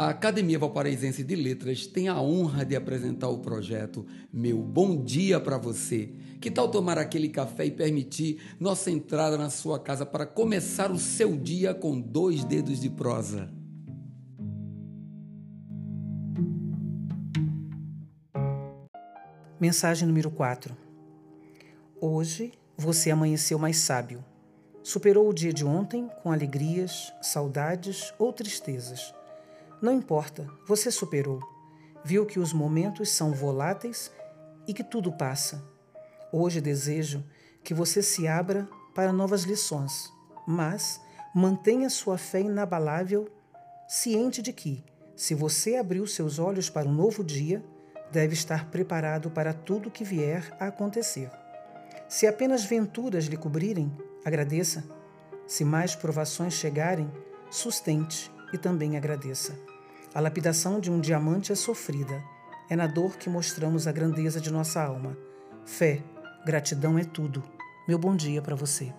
A Academia Valparaísense de Letras tem a honra de apresentar o projeto Meu Bom Dia para Você. Que tal tomar aquele café e permitir nossa entrada na sua casa para começar o seu dia com dois dedos de prosa? Mensagem número 4. Hoje você amanheceu mais sábio. Superou o dia de ontem com alegrias, saudades ou tristezas. Não importa, você superou. Viu que os momentos são voláteis e que tudo passa. Hoje desejo que você se abra para novas lições, mas mantenha sua fé inabalável, ciente de que, se você abriu seus olhos para um novo dia, deve estar preparado para tudo que vier a acontecer. Se apenas venturas lhe cobrirem, agradeça. Se mais provações chegarem, sustente e também agradeça. A lapidação de um diamante é sofrida. É na dor que mostramos a grandeza de nossa alma. Fé, gratidão é tudo. Meu bom dia para você.